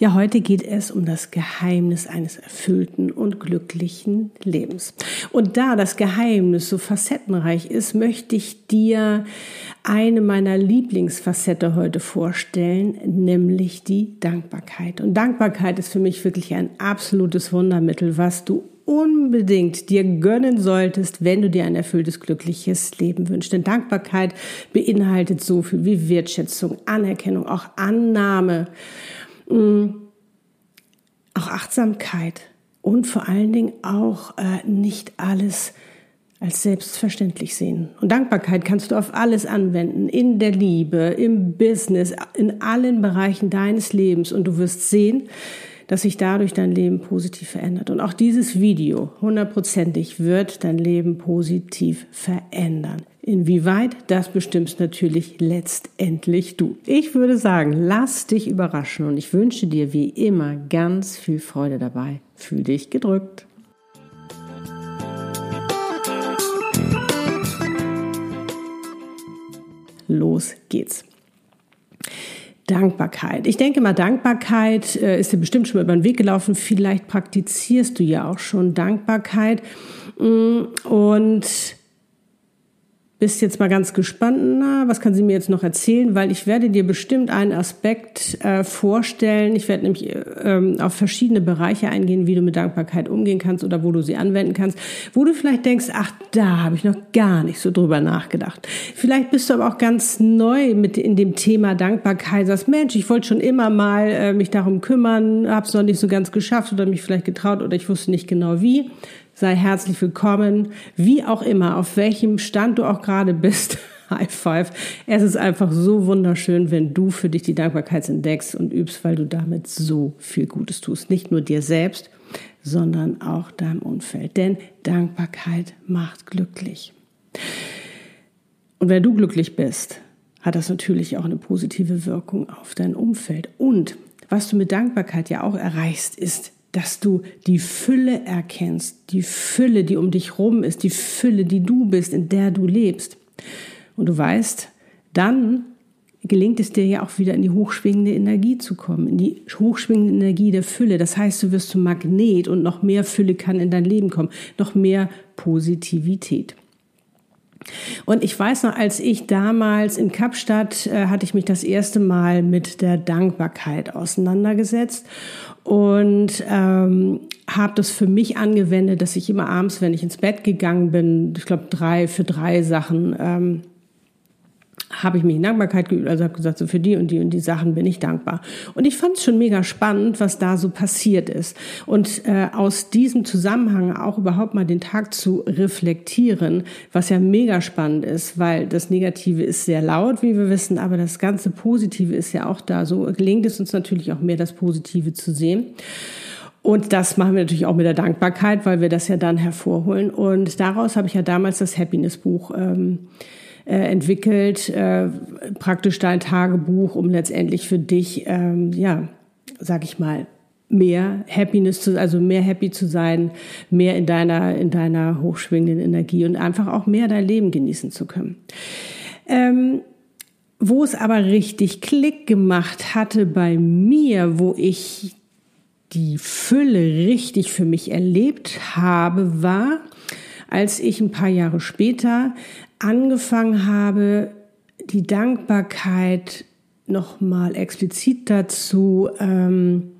Ja, heute geht es um das Geheimnis eines erfüllten und glücklichen Lebens. Und da das Geheimnis so facettenreich ist, möchte ich dir eine meiner Lieblingsfacette heute vorstellen, nämlich die Dankbarkeit. Und Dankbarkeit ist für mich wirklich ein absolutes Wundermittel, was du unbedingt dir gönnen solltest, wenn du dir ein erfülltes, glückliches Leben wünschst. Denn Dankbarkeit beinhaltet so viel wie Wertschätzung, Anerkennung, auch Annahme. Auch Achtsamkeit und vor allen Dingen auch äh, nicht alles als selbstverständlich sehen. Und Dankbarkeit kannst du auf alles anwenden, in der Liebe, im Business, in allen Bereichen deines Lebens. Und du wirst sehen, dass sich dadurch dein Leben positiv verändert. Und auch dieses Video hundertprozentig wird dein Leben positiv verändern. Inwieweit, das bestimmst natürlich letztendlich du. Ich würde sagen, lass dich überraschen und ich wünsche dir wie immer ganz viel Freude dabei. Fühl dich gedrückt. Los geht's. Dankbarkeit. Ich denke mal, Dankbarkeit äh, ist dir bestimmt schon mal über den Weg gelaufen. Vielleicht praktizierst du ja auch schon Dankbarkeit. Mm, und bist jetzt mal ganz gespannt, na, was kann sie mir jetzt noch erzählen, weil ich werde dir bestimmt einen Aspekt äh, vorstellen. Ich werde nämlich ähm, auf verschiedene Bereiche eingehen, wie du mit Dankbarkeit umgehen kannst oder wo du sie anwenden kannst, wo du vielleicht denkst, ach, da habe ich noch gar nicht so drüber nachgedacht. Vielleicht bist du aber auch ganz neu mit in dem Thema Dankbarkeit, sagst, Mensch, ich wollte schon immer mal äh, mich darum kümmern, habe es noch nicht so ganz geschafft oder mich vielleicht getraut oder ich wusste nicht genau wie sei herzlich willkommen, wie auch immer, auf welchem Stand du auch gerade bist. High Five. Es ist einfach so wunderschön, wenn du für dich die Dankbarkeit entdeckst und übst, weil du damit so viel Gutes tust. Nicht nur dir selbst, sondern auch deinem Umfeld. Denn Dankbarkeit macht glücklich. Und wenn du glücklich bist, hat das natürlich auch eine positive Wirkung auf dein Umfeld. Und was du mit Dankbarkeit ja auch erreichst, ist dass du die Fülle erkennst, die Fülle, die um dich rum ist, die Fülle, die du bist, in der du lebst. Und du weißt, dann gelingt es dir ja auch wieder in die hochschwingende Energie zu kommen, in die hochschwingende Energie der Fülle. Das heißt, du wirst zum Magnet und noch mehr Fülle kann in dein Leben kommen, noch mehr Positivität. Und ich weiß noch, als ich damals in Kapstadt äh, hatte ich mich das erste Mal mit der Dankbarkeit auseinandergesetzt und ähm, habe das für mich angewendet, dass ich immer abends, wenn ich ins Bett gegangen bin, ich glaube drei für drei Sachen ähm, habe ich mich in Dankbarkeit geübt, also habe gesagt, so für die und die und die Sachen bin ich dankbar. Und ich fand es schon mega spannend, was da so passiert ist. Und äh, aus diesem Zusammenhang auch überhaupt mal den Tag zu reflektieren, was ja mega spannend ist, weil das Negative ist sehr laut, wie wir wissen, aber das ganze Positive ist ja auch da. So gelingt es uns natürlich auch mehr, das Positive zu sehen. Und das machen wir natürlich auch mit der Dankbarkeit, weil wir das ja dann hervorholen. Und daraus habe ich ja damals das Happiness-Buch ähm, äh, entwickelt, äh, praktisch dein Tagebuch, um letztendlich für dich, ähm, ja, sag ich mal, mehr Happiness zu, also mehr happy zu sein, mehr in deiner, in deiner hochschwingenden Energie und einfach auch mehr dein Leben genießen zu können. Ähm, wo es aber richtig Klick gemacht hatte bei mir, wo ich die Fülle richtig für mich erlebt habe, war, als ich ein paar Jahre später angefangen habe, die Dankbarkeit nochmal explizit dazu ähm,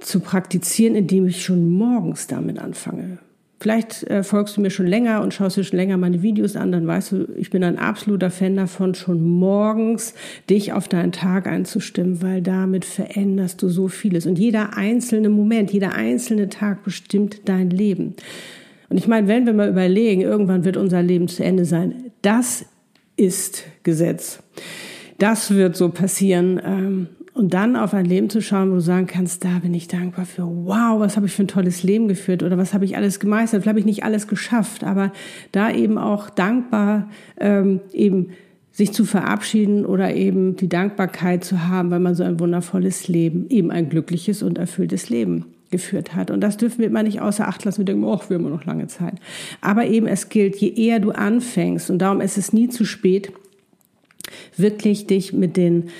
zu praktizieren, indem ich schon morgens damit anfange. Vielleicht äh, folgst du mir schon länger und schaust dir schon länger meine Videos an, dann weißt du, ich bin ein absoluter Fan davon, schon morgens dich auf deinen Tag einzustimmen, weil damit veränderst du so vieles. Und jeder einzelne Moment, jeder einzelne Tag bestimmt dein Leben. Und ich meine, wenn wir mal überlegen, irgendwann wird unser Leben zu Ende sein, das ist Gesetz. Das wird so passieren. Ähm, und dann auf ein Leben zu schauen, wo du sagen kannst, da bin ich dankbar für, wow, was habe ich für ein tolles Leben geführt oder was habe ich alles gemeistert, vielleicht habe ich nicht alles geschafft, aber da eben auch dankbar ähm, eben sich zu verabschieden oder eben die Dankbarkeit zu haben, weil man so ein wundervolles Leben, eben ein glückliches und erfülltes Leben geführt hat. Und das dürfen wir immer nicht außer Acht lassen. Wir denken, oh, wir haben noch lange Zeit. Aber eben, es gilt, je eher du anfängst, und darum ist es nie zu spät, wirklich dich mit den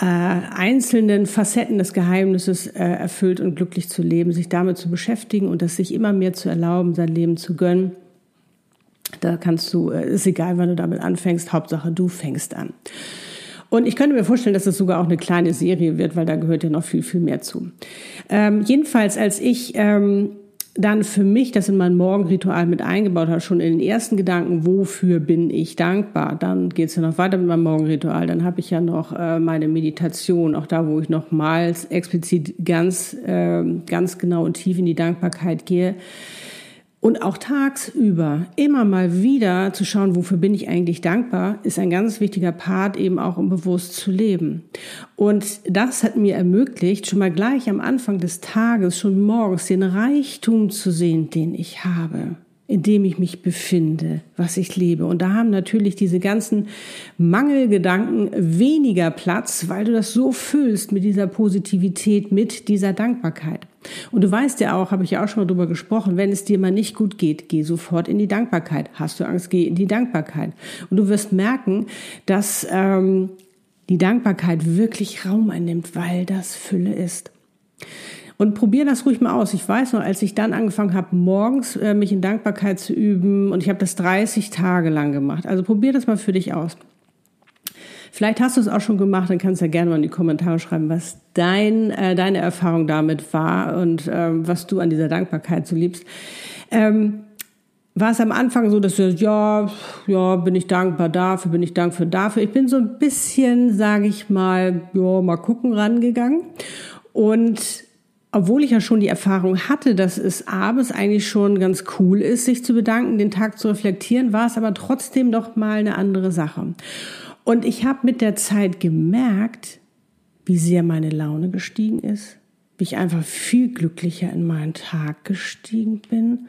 äh, einzelnen Facetten des Geheimnisses äh, erfüllt und glücklich zu leben, sich damit zu beschäftigen und das sich immer mehr zu erlauben, sein Leben zu gönnen. Da kannst du, äh, ist egal, wann du damit anfängst, Hauptsache du fängst an. Und ich könnte mir vorstellen, dass es sogar auch eine kleine Serie wird, weil da gehört ja noch viel, viel mehr zu. Ähm, jedenfalls, als ich ähm, dann für mich das in mein Morgenritual mit eingebaut habe, schon in den ersten Gedanken, wofür bin ich dankbar, dann geht es ja noch weiter mit meinem Morgenritual, dann habe ich ja noch äh, meine Meditation, auch da, wo ich nochmals explizit ganz, äh, ganz genau und tief in die Dankbarkeit gehe. Und auch tagsüber immer mal wieder zu schauen, wofür bin ich eigentlich dankbar, ist ein ganz wichtiger Part, eben auch um bewusst zu leben. Und das hat mir ermöglicht, schon mal gleich am Anfang des Tages, schon morgens, den Reichtum zu sehen, den ich habe in dem ich mich befinde, was ich lebe. Und da haben natürlich diese ganzen Mangelgedanken weniger Platz, weil du das so füllst mit dieser Positivität, mit dieser Dankbarkeit. Und du weißt ja auch, habe ich ja auch schon mal drüber gesprochen, wenn es dir mal nicht gut geht, geh sofort in die Dankbarkeit. Hast du Angst, geh in die Dankbarkeit. Und du wirst merken, dass ähm, die Dankbarkeit wirklich Raum einnimmt, weil das Fülle ist. Und probier das ruhig mal aus. Ich weiß noch, als ich dann angefangen habe, morgens äh, mich in Dankbarkeit zu üben, und ich habe das 30 Tage lang gemacht. Also probier das mal für dich aus. Vielleicht hast du es auch schon gemacht, dann kannst du ja gerne mal in die Kommentare schreiben, was dein, äh, deine Erfahrung damit war und ähm, was du an dieser Dankbarkeit so liebst. Ähm, war es am Anfang so, dass du ja, ja, bin ich dankbar dafür, bin ich dankbar dafür. Ich bin so ein bisschen, sage ich mal, ja, mal gucken rangegangen und obwohl ich ja schon die Erfahrung hatte, dass es abends eigentlich schon ganz cool ist, sich zu bedanken, den Tag zu reflektieren, war es aber trotzdem noch mal eine andere Sache. Und ich habe mit der Zeit gemerkt, wie sehr meine Laune gestiegen ist, wie ich einfach viel glücklicher in meinen Tag gestiegen bin,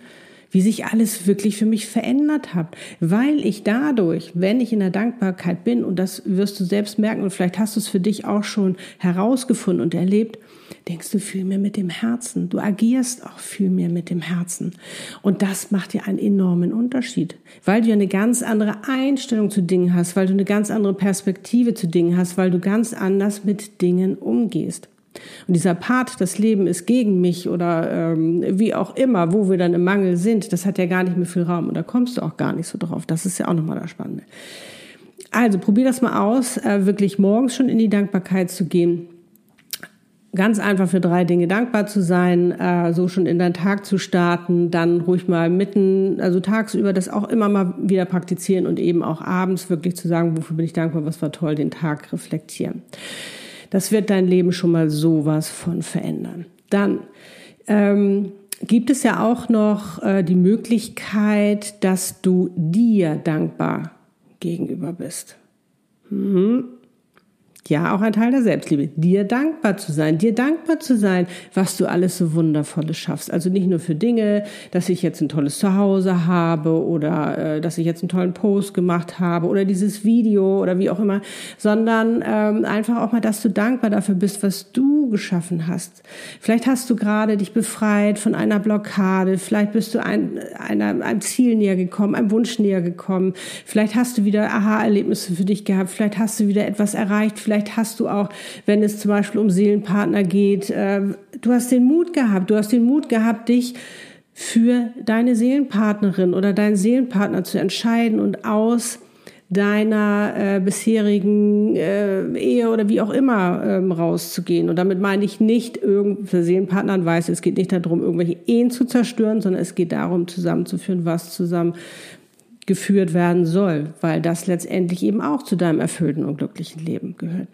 wie sich alles wirklich für mich verändert hat, weil ich dadurch, wenn ich in der Dankbarkeit bin, und das wirst du selbst merken, und vielleicht hast du es für dich auch schon herausgefunden und erlebt, denkst du viel mehr mit dem Herzen. Du agierst auch viel mehr mit dem Herzen. Und das macht dir einen enormen Unterschied, weil du eine ganz andere Einstellung zu Dingen hast, weil du eine ganz andere Perspektive zu Dingen hast, weil du ganz anders mit Dingen umgehst. Und dieser Part, das Leben ist gegen mich oder ähm, wie auch immer, wo wir dann im Mangel sind, das hat ja gar nicht mehr viel Raum und da kommst du auch gar nicht so drauf. Das ist ja auch nochmal das Spannende. Also probier das mal aus, äh, wirklich morgens schon in die Dankbarkeit zu gehen ganz einfach für drei Dinge dankbar zu sein, äh, so schon in deinen Tag zu starten, dann ruhig mal mitten, also tagsüber das auch immer mal wieder praktizieren und eben auch abends wirklich zu sagen, wofür bin ich dankbar, was war toll, den Tag reflektieren. Das wird dein Leben schon mal sowas von verändern. Dann ähm, gibt es ja auch noch äh, die Möglichkeit, dass du dir dankbar gegenüber bist. Mhm ja auch ein Teil der Selbstliebe, dir dankbar zu sein, dir dankbar zu sein, was du alles so wundervolles schaffst. Also nicht nur für Dinge, dass ich jetzt ein tolles Zuhause habe oder äh, dass ich jetzt einen tollen Post gemacht habe oder dieses Video oder wie auch immer, sondern ähm, einfach auch mal, dass du dankbar dafür bist, was du geschaffen hast. Vielleicht hast du gerade dich befreit von einer Blockade, vielleicht bist du ein, einer, einem Ziel näher gekommen, einem Wunsch näher gekommen, vielleicht hast du wieder Aha-Erlebnisse für dich gehabt, vielleicht hast du wieder etwas erreicht, Vielleicht hast du auch, wenn es zum Beispiel um Seelenpartner geht, äh, du hast den Mut gehabt, du hast den Mut gehabt, dich für deine Seelenpartnerin oder deinen Seelenpartner zu entscheiden und aus deiner äh, bisherigen äh, Ehe oder wie auch immer ähm, rauszugehen. Und damit meine ich nicht, für Seelenpartnern weiß, es geht nicht darum, irgendwelche Ehen zu zerstören, sondern es geht darum, zusammenzuführen, was zusammen geführt werden soll, weil das letztendlich eben auch zu deinem erfüllten und glücklichen Leben gehört.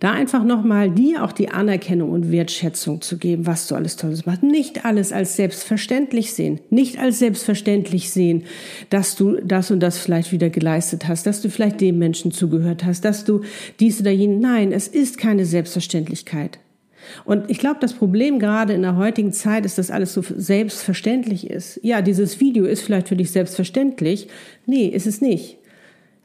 Da einfach nochmal dir auch die Anerkennung und Wertschätzung zu geben, was du alles Tolles machst. Nicht alles als selbstverständlich sehen. Nicht als selbstverständlich sehen, dass du das und das vielleicht wieder geleistet hast, dass du vielleicht dem Menschen zugehört hast, dass du dies oder jenes. Nein, es ist keine Selbstverständlichkeit. Und ich glaube, das Problem gerade in der heutigen Zeit ist, dass alles so selbstverständlich ist. Ja, dieses Video ist vielleicht für dich selbstverständlich. Nee, ist es nicht.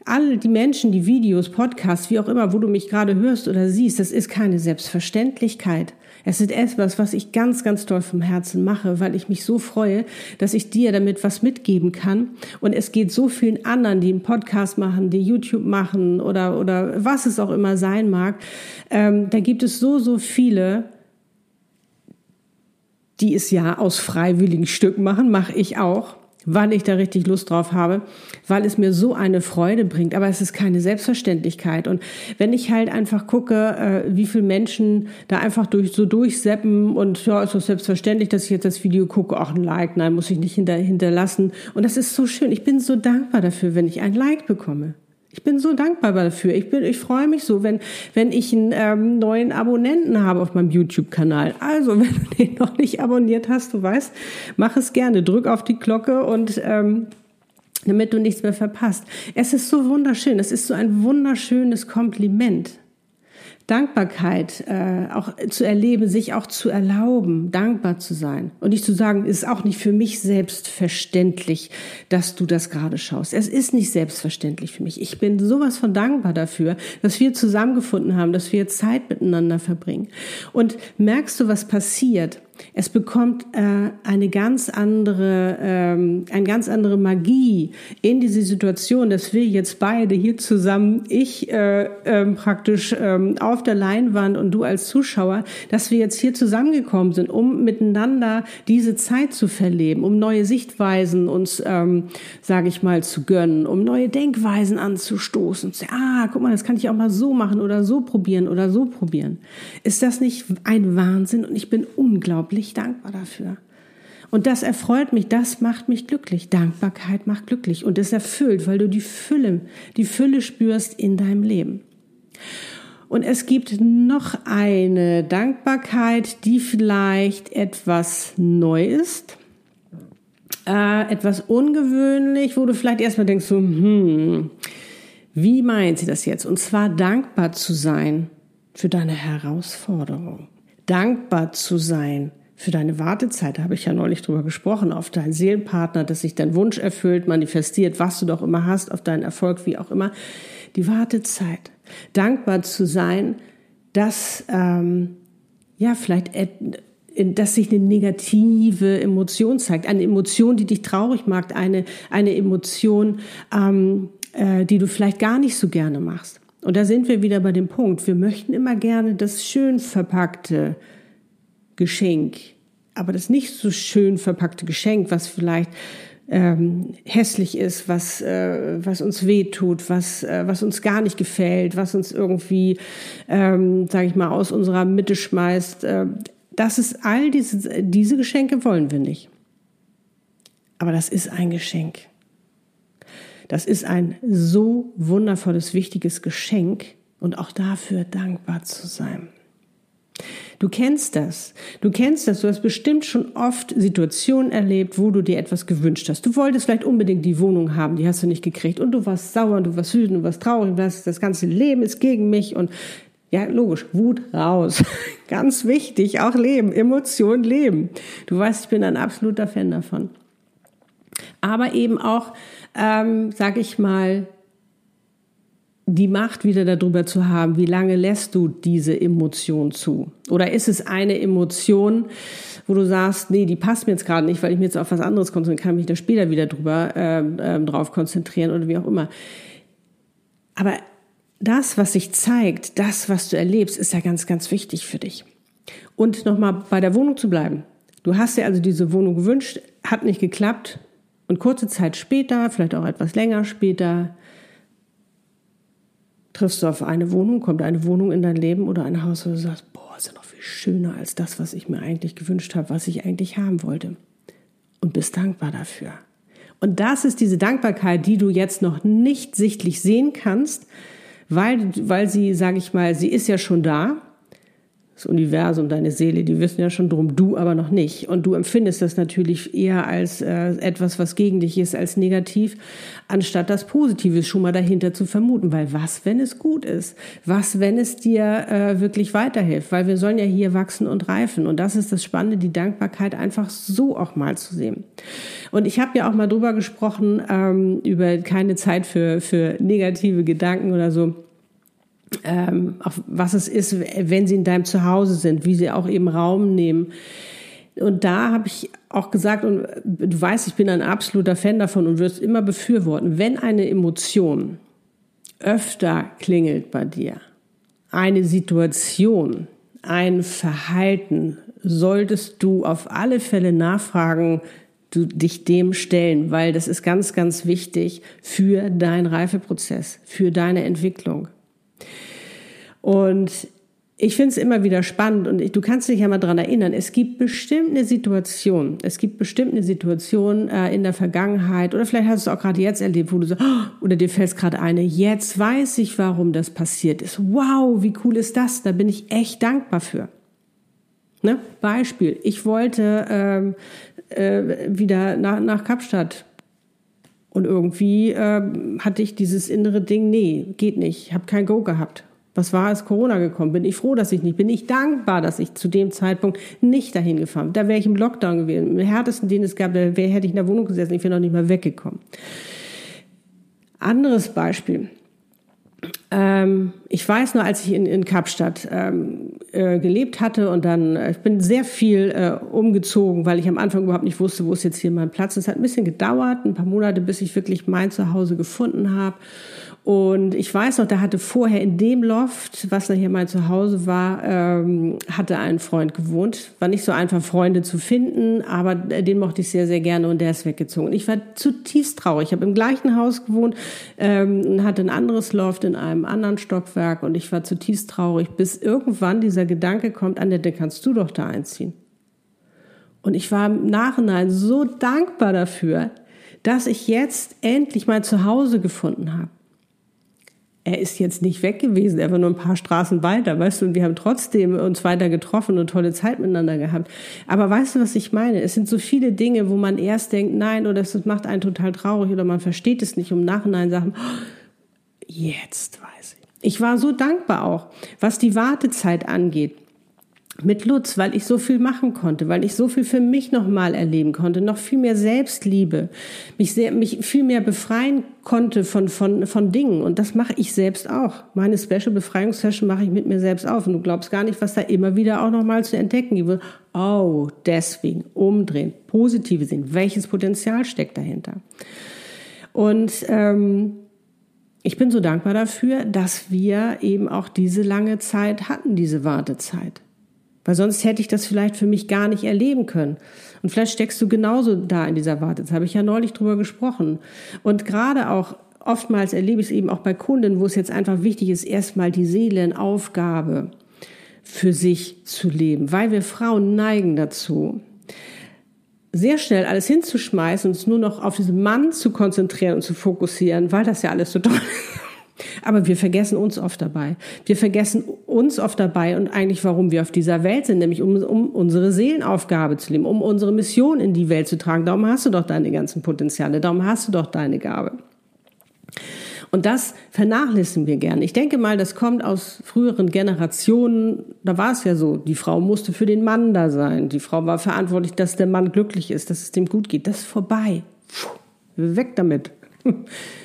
All die Menschen, die Videos, Podcasts, wie auch immer, wo du mich gerade hörst oder siehst, das ist keine Selbstverständlichkeit. Es ist etwas, was ich ganz, ganz toll vom Herzen mache, weil ich mich so freue, dass ich dir damit was mitgeben kann. Und es geht so vielen anderen, die einen Podcast machen, die YouTube machen oder, oder was es auch immer sein mag. Ähm, da gibt es so, so viele, die es ja aus freiwilligen Stücken machen, mache ich auch weil ich da richtig Lust drauf habe, weil es mir so eine Freude bringt. Aber es ist keine Selbstverständlichkeit. Und wenn ich halt einfach gucke, äh, wie viele Menschen da einfach durch so durchseppen und ja, ist doch selbstverständlich, dass ich jetzt das Video gucke, ach ein Like, nein, muss ich nicht hinter, hinterlassen. Und das ist so schön. Ich bin so dankbar dafür, wenn ich ein Like bekomme. Ich bin so dankbar dafür. Ich bin, ich freue mich so, wenn, wenn ich einen ähm, neuen Abonnenten habe auf meinem YouTube-Kanal. Also, wenn du den noch nicht abonniert hast, du weißt, mach es gerne. Drück auf die Glocke und ähm, damit du nichts mehr verpasst. Es ist so wunderschön. Es ist so ein wunderschönes Kompliment. Dankbarkeit äh, auch zu erleben, sich auch zu erlauben, dankbar zu sein. Und nicht zu sagen, ist auch nicht für mich selbstverständlich, dass du das gerade schaust. Es ist nicht selbstverständlich für mich. Ich bin sowas von dankbar dafür, dass wir zusammengefunden haben, dass wir Zeit miteinander verbringen. Und merkst du, was passiert? Es bekommt äh, eine ganz andere, ähm, eine ganz andere Magie in diese Situation, dass wir jetzt beide hier zusammen, ich äh, ähm, praktisch ähm, auf der Leinwand und du als Zuschauer, dass wir jetzt hier zusammengekommen sind, um miteinander diese Zeit zu verleben, um neue Sichtweisen uns, ähm, sage ich mal, zu gönnen, um neue Denkweisen anzustoßen. Ah, guck mal, das kann ich auch mal so machen oder so probieren oder so probieren. Ist das nicht ein Wahnsinn? Und ich bin unglaublich unglaublich dankbar dafür. Und das erfreut mich, das macht mich glücklich. Dankbarkeit macht glücklich und es erfüllt, weil du die Fülle, die Fülle spürst in deinem Leben. Und es gibt noch eine Dankbarkeit, die vielleicht etwas neu ist, äh, etwas ungewöhnlich, wo du vielleicht erstmal denkst, so, hm, wie meint sie das jetzt? Und zwar dankbar zu sein für deine Herausforderung. Dankbar zu sein für deine Wartezeit, da habe ich ja neulich drüber gesprochen, auf deinen Seelenpartner, dass sich dein Wunsch erfüllt, manifestiert, was du doch immer hast, auf deinen Erfolg, wie auch immer. Die Wartezeit. Dankbar zu sein, dass, ähm, ja, vielleicht, dass sich eine negative Emotion zeigt, eine Emotion, die dich traurig macht, eine, eine Emotion, ähm, äh, die du vielleicht gar nicht so gerne machst. Und da sind wir wieder bei dem Punkt. Wir möchten immer gerne das schön verpackte Geschenk aber das nicht so schön verpackte Geschenk, was vielleicht ähm, hässlich ist, was, äh, was uns wehtut, was, äh, was uns gar nicht gefällt, was uns irgendwie, ähm, sage ich mal, aus unserer Mitte schmeißt. Äh, das ist all diese, diese Geschenke wollen wir nicht. Aber das ist ein Geschenk. Das ist ein so wundervolles, wichtiges Geschenk und auch dafür dankbar zu sein. Du kennst das. Du kennst das. Du hast bestimmt schon oft Situationen erlebt, wo du dir etwas gewünscht hast. Du wolltest vielleicht unbedingt die Wohnung haben, die hast du nicht gekriegt. Und du warst sauer, und du warst wütend, du warst traurig, das, das ganze Leben ist gegen mich und ja, logisch, Wut raus. Ganz wichtig, auch leben, Emotionen leben. Du weißt, ich bin ein absoluter Fan davon. Aber eben auch, ähm, sag ich mal, die Macht wieder darüber zu haben, wie lange lässt du diese Emotion zu? Oder ist es eine Emotion, wo du sagst, nee, die passt mir jetzt gerade nicht, weil ich mir jetzt auf was anderes konzentrieren kann, mich da später wieder drüber ähm, ähm, drauf konzentrieren oder wie auch immer. Aber das, was sich zeigt, das, was du erlebst, ist ja ganz, ganz wichtig für dich. Und nochmal bei der Wohnung zu bleiben. Du hast dir also diese Wohnung gewünscht, hat nicht geklappt, Und kurze Zeit später, vielleicht auch etwas länger später, triffst du auf eine Wohnung, kommt eine Wohnung in dein Leben oder ein Haus, wo du sagst, boah, ist ja noch viel schöner als das, was ich mir eigentlich gewünscht habe, was ich eigentlich haben wollte. Und bist dankbar dafür. Und das ist diese Dankbarkeit, die du jetzt noch nicht sichtlich sehen kannst, weil, weil sie, sage ich mal, sie ist ja schon da das Universum, deine Seele, die wissen ja schon drum, du aber noch nicht. Und du empfindest das natürlich eher als äh, etwas, was gegen dich ist, als negativ, anstatt das Positive schon mal dahinter zu vermuten. Weil was, wenn es gut ist? Was, wenn es dir äh, wirklich weiterhilft? Weil wir sollen ja hier wachsen und reifen. Und das ist das Spannende, die Dankbarkeit einfach so auch mal zu sehen. Und ich habe ja auch mal drüber gesprochen, ähm, über keine Zeit für, für negative Gedanken oder so ähm, auch was es ist, wenn sie in deinem Zuhause sind, wie sie auch eben Raum nehmen. Und da habe ich auch gesagt, und du weißt, ich bin ein absoluter Fan davon und wirst immer befürworten, wenn eine Emotion öfter klingelt bei dir, eine Situation, ein Verhalten, solltest du auf alle Fälle nachfragen, du dich dem stellen, weil das ist ganz, ganz wichtig für deinen Reifeprozess, für deine Entwicklung. Und ich finde es immer wieder spannend und ich, du kannst dich ja mal dran erinnern, es gibt bestimmt eine Situation, es gibt bestimmt eine Situation äh, in der Vergangenheit oder vielleicht hast du es auch gerade jetzt erlebt, wo du so, oh, oder dir fällt gerade eine, jetzt weiß ich, warum das passiert ist. Wow, wie cool ist das? Da bin ich echt dankbar für. Ne? Beispiel, ich wollte ähm, äh, wieder nach, nach Kapstadt und irgendwie äh, hatte ich dieses innere Ding, nee, geht nicht, ich habe kein Go gehabt. Was war, als Corona gekommen bin? Ich froh, dass ich nicht bin. Ich dankbar, dass ich zu dem Zeitpunkt nicht dahin gefahren bin. Da wäre ich im Lockdown gewesen. Im härtesten, den es gab, da hätte ich in der Wohnung gesessen. Ich wäre noch nicht mal weggekommen. Anderes Beispiel. Ähm, ich weiß nur, als ich in, in Kapstadt ähm, äh, gelebt hatte und dann, äh, ich bin sehr viel äh, umgezogen, weil ich am Anfang überhaupt nicht wusste, wo ist jetzt hier mein Platz. Es hat ein bisschen gedauert, ein paar Monate, bis ich wirklich mein Zuhause gefunden habe. Und ich weiß noch, da hatte vorher in dem Loft, was nachher mein Zuhause war, ähm, hatte ein Freund gewohnt. War nicht so einfach, Freunde zu finden, aber den mochte ich sehr, sehr gerne und der ist weggezogen. ich war zutiefst traurig. Ich habe im gleichen Haus gewohnt ähm, hatte ein anderes Loft in einem anderen Stockwerk und ich war zutiefst traurig, bis irgendwann dieser Gedanke kommt, Annette, kannst du doch da einziehen. Und ich war im Nachhinein so dankbar dafür, dass ich jetzt endlich mein Zuhause gefunden habe er ist jetzt nicht weg gewesen, er war nur ein paar Straßen weiter, weißt du, und wir haben trotzdem uns weiter getroffen und tolle Zeit miteinander gehabt. Aber weißt du, was ich meine? Es sind so viele Dinge, wo man erst denkt, nein, oder das macht einen total traurig oder man versteht es nicht, um Nachhinein sagen, oh, jetzt weiß ich. Ich war so dankbar auch, was die Wartezeit angeht mit Lutz, weil ich so viel machen konnte, weil ich so viel für mich nochmal erleben konnte, noch viel mehr Selbstliebe, mich, sehr, mich viel mehr befreien konnte von, von, von Dingen. Und das mache ich selbst auch. Meine Special Befreiungssession mache ich mit mir selbst auf. Und du glaubst gar nicht, was da immer wieder auch nochmal zu entdecken gibt. Oh, deswegen umdrehen, positive sehen. Welches Potenzial steckt dahinter? Und ähm, ich bin so dankbar dafür, dass wir eben auch diese lange Zeit hatten, diese Wartezeit. Weil sonst hätte ich das vielleicht für mich gar nicht erleben können. Und vielleicht steckst du genauso da in dieser Warte. Das habe ich ja neulich drüber gesprochen. Und gerade auch oftmals erlebe ich es eben auch bei Kunden, wo es jetzt einfach wichtig ist, erstmal die Seelenaufgabe für sich zu leben. Weil wir Frauen neigen dazu, sehr schnell alles hinzuschmeißen und uns nur noch auf diesen Mann zu konzentrieren und zu fokussieren, weil das ja alles so toll ist. Aber wir vergessen uns oft dabei. Wir vergessen uns oft dabei und eigentlich, warum wir auf dieser Welt sind, nämlich um, um unsere Seelenaufgabe zu leben, um unsere Mission in die Welt zu tragen. Darum hast du doch deine ganzen Potenziale, darum hast du doch deine Gabe. Und das vernachlässigen wir gern. Ich denke mal, das kommt aus früheren Generationen. Da war es ja so, die Frau musste für den Mann da sein. Die Frau war verantwortlich, dass der Mann glücklich ist, dass es dem gut geht. Das ist vorbei. Weg damit.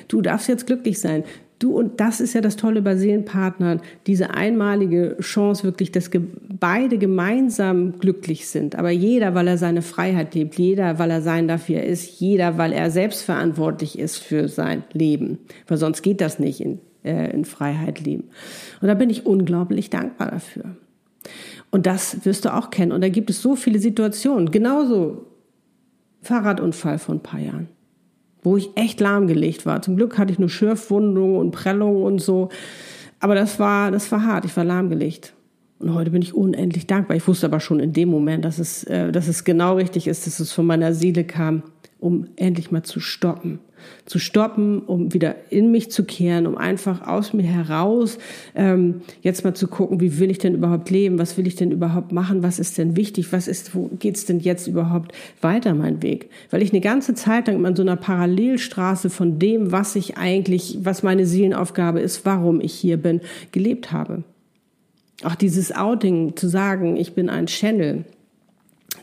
Du darfst jetzt glücklich sein. Du, und das ist ja das Tolle bei Seelenpartnern, diese einmalige Chance wirklich, dass beide gemeinsam glücklich sind. Aber jeder, weil er seine Freiheit lebt, jeder, weil er sein darf, wie er ist, jeder, weil er selbstverantwortlich ist für sein Leben. Weil sonst geht das nicht in, äh, in Freiheit leben. Und da bin ich unglaublich dankbar dafür. Und das wirst du auch kennen. Und da gibt es so viele Situationen. Genauso Fahrradunfall vor ein paar Jahren. Wo ich echt lahmgelegt war. Zum Glück hatte ich nur Schürfwundungen und Prellungen und so. Aber das war, das war hart. Ich war lahmgelegt. Und heute bin ich unendlich dankbar. Ich wusste aber schon in dem Moment, dass es, äh, dass es genau richtig ist, dass es von meiner Seele kam, um endlich mal zu stoppen. Zu stoppen, um wieder in mich zu kehren, um einfach aus mir heraus ähm, jetzt mal zu gucken, wie will ich denn überhaupt leben, was will ich denn überhaupt machen, was ist denn wichtig, was ist, wo geht's denn jetzt überhaupt weiter mein Weg? Weil ich eine ganze Zeit lang in so einer Parallelstraße von dem, was ich eigentlich, was meine Seelenaufgabe ist, warum ich hier bin, gelebt habe. Auch dieses Outing zu sagen, ich bin ein Channel,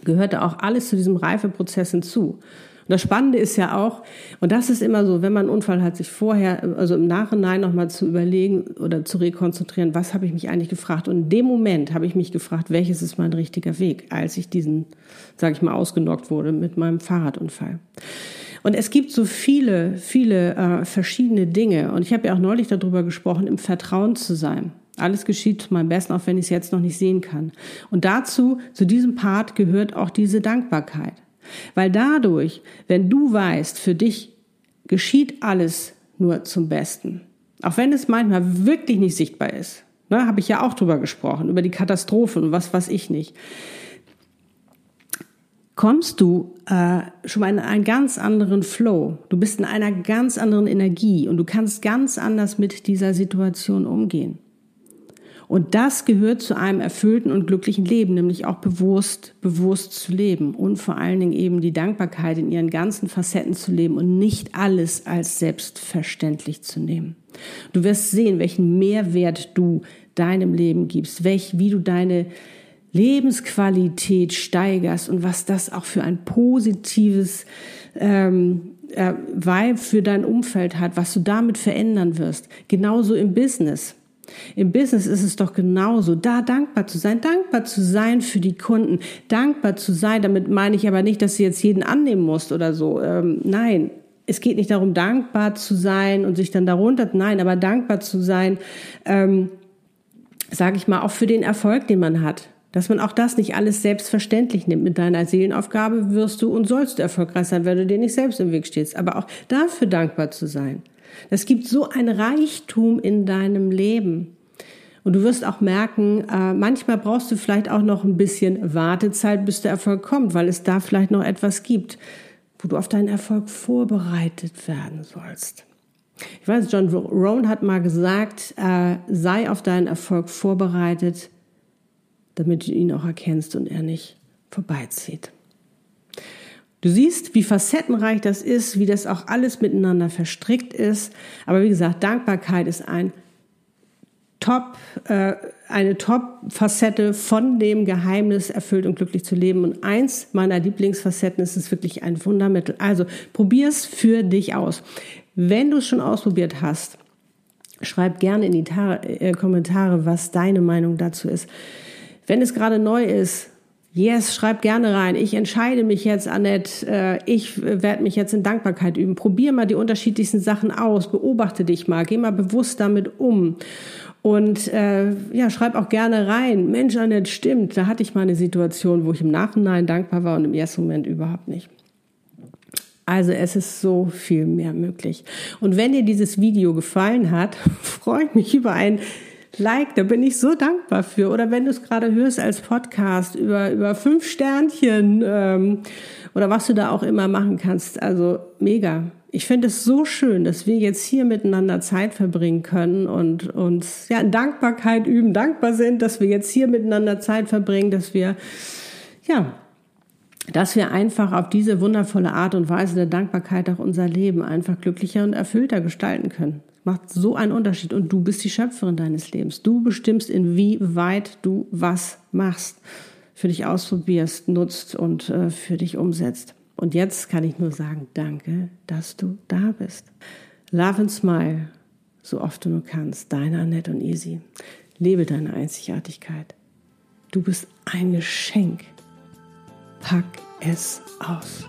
gehörte auch alles zu diesem Reifeprozess hinzu. Und das Spannende ist ja auch, und das ist immer so, wenn man einen Unfall hat, sich vorher, also im Nachhinein nochmal zu überlegen oder zu rekonzentrieren, was habe ich mich eigentlich gefragt? Und in dem Moment habe ich mich gefragt, welches ist mein richtiger Weg, als ich diesen, sage ich mal, ausgenockt wurde mit meinem Fahrradunfall. Und es gibt so viele, viele äh, verschiedene Dinge. Und ich habe ja auch neulich darüber gesprochen, im Vertrauen zu sein. Alles geschieht zu meinem Besten, auch wenn ich es jetzt noch nicht sehen kann. Und dazu, zu diesem Part gehört auch diese Dankbarkeit. Weil dadurch, wenn du weißt, für dich geschieht alles nur zum Besten, auch wenn es manchmal wirklich nicht sichtbar ist, ne, habe ich ja auch drüber gesprochen, über die Katastrophen und was weiß ich nicht, kommst du äh, schon mal in einen ganz anderen Flow. Du bist in einer ganz anderen Energie und du kannst ganz anders mit dieser Situation umgehen. Und das gehört zu einem erfüllten und glücklichen Leben, nämlich auch bewusst, bewusst zu leben und vor allen Dingen eben die Dankbarkeit in ihren ganzen Facetten zu leben und nicht alles als selbstverständlich zu nehmen. Du wirst sehen, welchen Mehrwert du deinem Leben gibst, welch, wie du deine Lebensqualität steigerst und was das auch für ein positives ähm, äh, Vibe für dein Umfeld hat, was du damit verändern wirst. Genauso im Business. Im Business ist es doch genauso, da dankbar zu sein, dankbar zu sein für die Kunden, dankbar zu sein. Damit meine ich aber nicht, dass du jetzt jeden annehmen musst oder so. Ähm, nein, es geht nicht darum, dankbar zu sein und sich dann darunter, nein, aber dankbar zu sein, ähm, sage ich mal, auch für den Erfolg, den man hat. Dass man auch das nicht alles selbstverständlich nimmt. Mit deiner Seelenaufgabe wirst du und sollst du erfolgreich sein, wenn du dir nicht selbst im Weg stehst. Aber auch dafür dankbar zu sein. Es gibt so ein Reichtum in deinem Leben. Und du wirst auch merken, äh, manchmal brauchst du vielleicht auch noch ein bisschen Wartezeit, bis der Erfolg kommt, weil es da vielleicht noch etwas gibt, wo du auf deinen Erfolg vorbereitet werden sollst. Ich weiß, John Rohn hat mal gesagt, äh, sei auf deinen Erfolg vorbereitet, damit du ihn auch erkennst und er nicht vorbeizieht. Du siehst, wie facettenreich das ist, wie das auch alles miteinander verstrickt ist. Aber wie gesagt, Dankbarkeit ist ein Top, äh, eine Top-Facette von dem Geheimnis, erfüllt und glücklich zu leben. Und eins meiner Lieblingsfacetten ist es wirklich ein Wundermittel. Also probier es für dich aus. Wenn du es schon ausprobiert hast, schreib gerne in die Tar äh, Kommentare, was deine Meinung dazu ist. Wenn es gerade neu ist, Yes, schreib gerne rein. Ich entscheide mich jetzt, Annette. Äh, ich werde mich jetzt in Dankbarkeit üben. Probier mal die unterschiedlichsten Sachen aus. Beobachte dich mal. Geh mal bewusst damit um. Und äh, ja, schreib auch gerne rein. Mensch, Annette, stimmt. Da hatte ich mal eine Situation, wo ich im Nachhinein dankbar war und im ersten Moment überhaupt nicht. Also es ist so viel mehr möglich. Und wenn dir dieses Video gefallen hat, freue ich mich über ein Like, da bin ich so dankbar für. Oder wenn du es gerade hörst als Podcast über, über fünf Sternchen ähm, oder was du da auch immer machen kannst. Also mega. Ich finde es so schön, dass wir jetzt hier miteinander Zeit verbringen können und uns ja, in Dankbarkeit üben, dankbar sind, dass wir jetzt hier miteinander Zeit verbringen, dass wir ja, dass wir einfach auf diese wundervolle Art und Weise der Dankbarkeit auch unser Leben einfach glücklicher und erfüllter gestalten können macht so einen Unterschied und du bist die Schöpferin deines Lebens. Du bestimmst, inwieweit du was machst, für dich ausprobierst, nutzt und äh, für dich umsetzt. Und jetzt kann ich nur sagen, danke, dass du da bist. Love and smile, so oft du nur kannst. Deine Annette und Easy. Lebe deine Einzigartigkeit. Du bist ein Geschenk. Pack es aus.